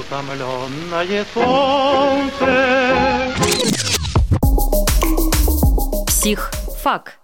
утомленное солнце. Психфак.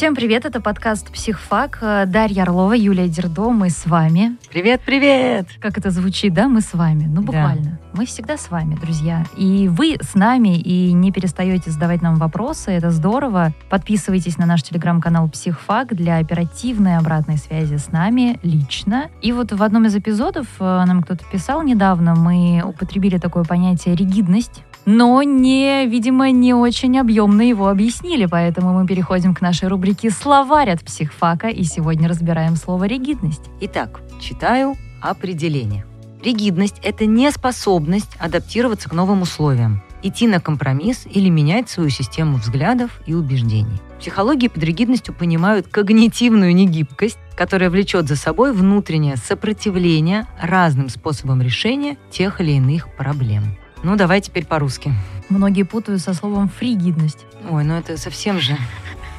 Всем привет, это подкаст «Психфак». Дарья Орлова, Юлия Дердо, мы с вами. Привет, привет! Как это звучит, да? Мы с вами. Ну, буквально. Да. Мы всегда с вами, друзья. И вы с нами, и не перестаете задавать нам вопросы. Это здорово. Подписывайтесь на наш телеграм-канал «Психфак» для оперативной обратной связи с нами лично. И вот в одном из эпизодов э, нам кто-то писал недавно, мы употребили такое понятие «ригидность» но не, видимо, не очень объемно его объяснили, поэтому мы переходим к нашей рубрике «Словарь от психфака» и сегодня разбираем слово «ригидность». Итак, читаю определение. Ригидность – это неспособность адаптироваться к новым условиям, идти на компромисс или менять свою систему взглядов и убеждений. В психологии под ригидностью понимают когнитивную негибкость, которая влечет за собой внутреннее сопротивление разным способам решения тех или иных проблем. Ну, давай теперь по-русски. Многие путают со словом фригидность. Ой, ну это совсем же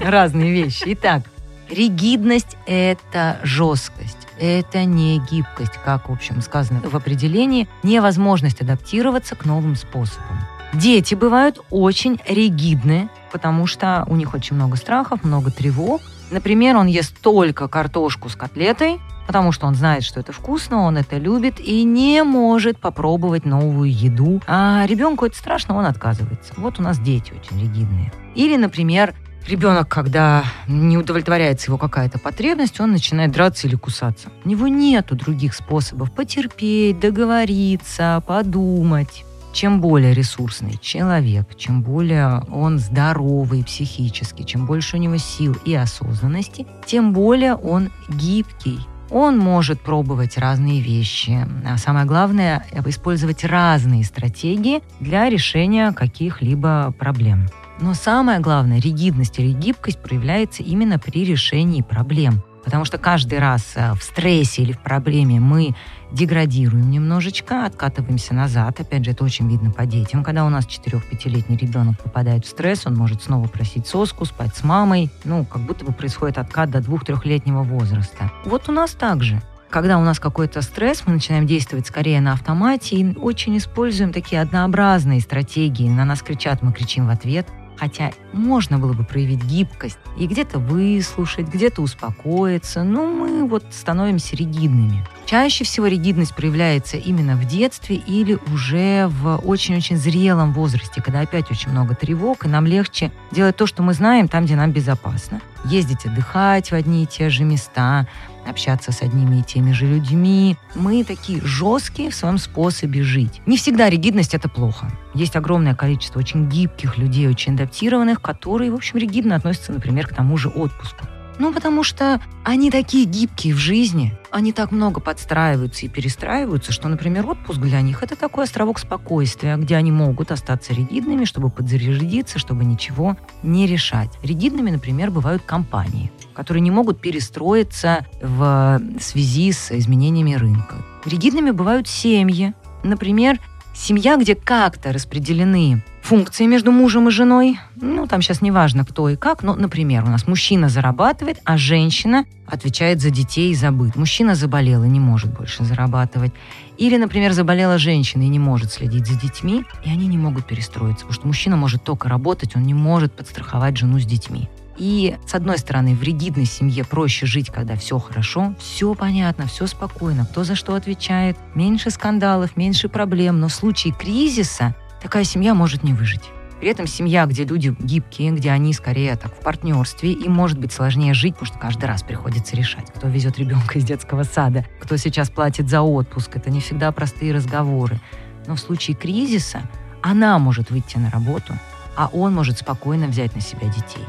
разные вещи. Итак, ригидность – это жесткость. Это не гибкость, как, в общем, сказано в определении, невозможность адаптироваться к новым способам. Дети бывают очень ригидны, потому что у них очень много страхов, много тревог. Например, он ест только картошку с котлетой, потому что он знает, что это вкусно, он это любит и не может попробовать новую еду. А ребенку это страшно, он отказывается. Вот у нас дети очень ригидные. Или, например, Ребенок, когда не удовлетворяется его какая-то потребность, он начинает драться или кусаться. У него нету других способов потерпеть, договориться, подумать. Чем более ресурсный человек, чем более он здоровый психически, чем больше у него сил и осознанности, тем более он гибкий, он может пробовать разные вещи. А самое главное – использовать разные стратегии для решения каких-либо проблем. Но самое главное, ригидность или гибкость проявляется именно при решении проблем. Потому что каждый раз э, в стрессе или в проблеме мы деградируем немножечко, откатываемся назад. Опять же, это очень видно по детям. Когда у нас 4-5-летний ребенок попадает в стресс, он может снова просить соску, спать с мамой. Ну, как будто бы происходит откат до 2-3-летнего возраста. Вот у нас также. Когда у нас какой-то стресс, мы начинаем действовать скорее на автомате и очень используем такие однообразные стратегии. На нас кричат, мы кричим в ответ – Хотя можно было бы проявить гибкость и где-то выслушать, где-то успокоиться, но мы вот становимся ригидными. Чаще всего ригидность проявляется именно в детстве или уже в очень-очень зрелом возрасте, когда опять очень много тревог, и нам легче делать то, что мы знаем, там, где нам безопасно. Ездить отдыхать в одни и те же места, общаться с одними и теми же людьми. Мы такие жесткие в своем способе жить. Не всегда ригидность это плохо. Есть огромное количество очень гибких людей, очень адаптированных, которые, в общем, ригидно относятся, например, к тому же отпуску. Ну, потому что они такие гибкие в жизни, они так много подстраиваются и перестраиваются, что, например, отпуск для них – это такой островок спокойствия, где они могут остаться ригидными, чтобы подзарядиться, чтобы ничего не решать. Ригидными, например, бывают компании, которые не могут перестроиться в связи с изменениями рынка. Ригидными бывают семьи, Например, Семья, где как-то распределены функции между мужем и женой. Ну, там сейчас не важно, кто и как. Но, например, у нас мужчина зарабатывает, а женщина отвечает за детей и за быт. Мужчина заболел и не может больше зарабатывать. Или, например, заболела женщина и не может следить за детьми, и они не могут перестроиться, потому что мужчина может только работать, он не может подстраховать жену с детьми. И, с одной стороны, в ригидной семье проще жить, когда все хорошо, все понятно, все спокойно, кто за что отвечает, меньше скандалов, меньше проблем, но в случае кризиса такая семья может не выжить. При этом семья, где люди гибкие, где они скорее так в партнерстве, им может быть сложнее жить, потому что каждый раз приходится решать, кто везет ребенка из детского сада, кто сейчас платит за отпуск. Это не всегда простые разговоры. Но в случае кризиса она может выйти на работу, а он может спокойно взять на себя детей.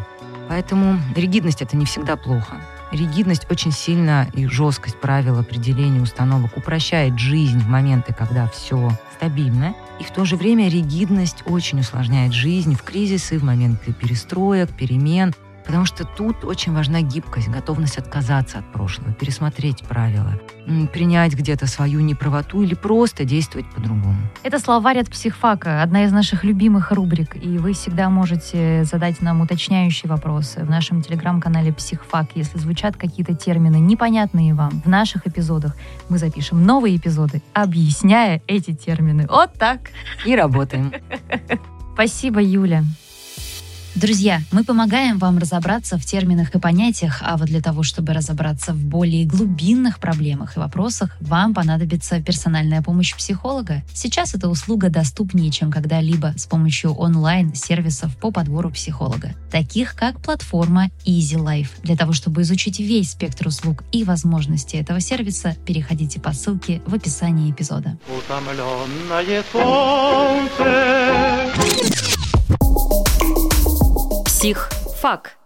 Поэтому ригидность это не всегда плохо. Ригидность очень сильно и жесткость правил определения установок упрощает жизнь в моменты, когда все стабильно. И в то же время ригидность очень усложняет жизнь в кризисы, в моменты перестроек, перемен. Потому что тут очень важна гибкость, готовность отказаться от прошлого, пересмотреть правила, принять где-то свою неправоту или просто действовать по-другому. Это словарь от психфака, одна из наших любимых рубрик, и вы всегда можете задать нам уточняющие вопросы в нашем телеграм-канале Психфак, если звучат какие-то термины непонятные вам. В наших эпизодах мы запишем новые эпизоды, объясняя эти термины. Вот так. И работаем. Спасибо, Юля. Друзья, мы помогаем вам разобраться в терминах и понятиях, а вот для того, чтобы разобраться в более глубинных проблемах и вопросах, вам понадобится персональная помощь психолога. Сейчас эта услуга доступнее, чем когда-либо с помощью онлайн-сервисов по подбору психолога, таких как платформа Easy Life. Для того, чтобы изучить весь спектр услуг и возможности этого сервиса, переходите по ссылке в описании эпизода. Психфак.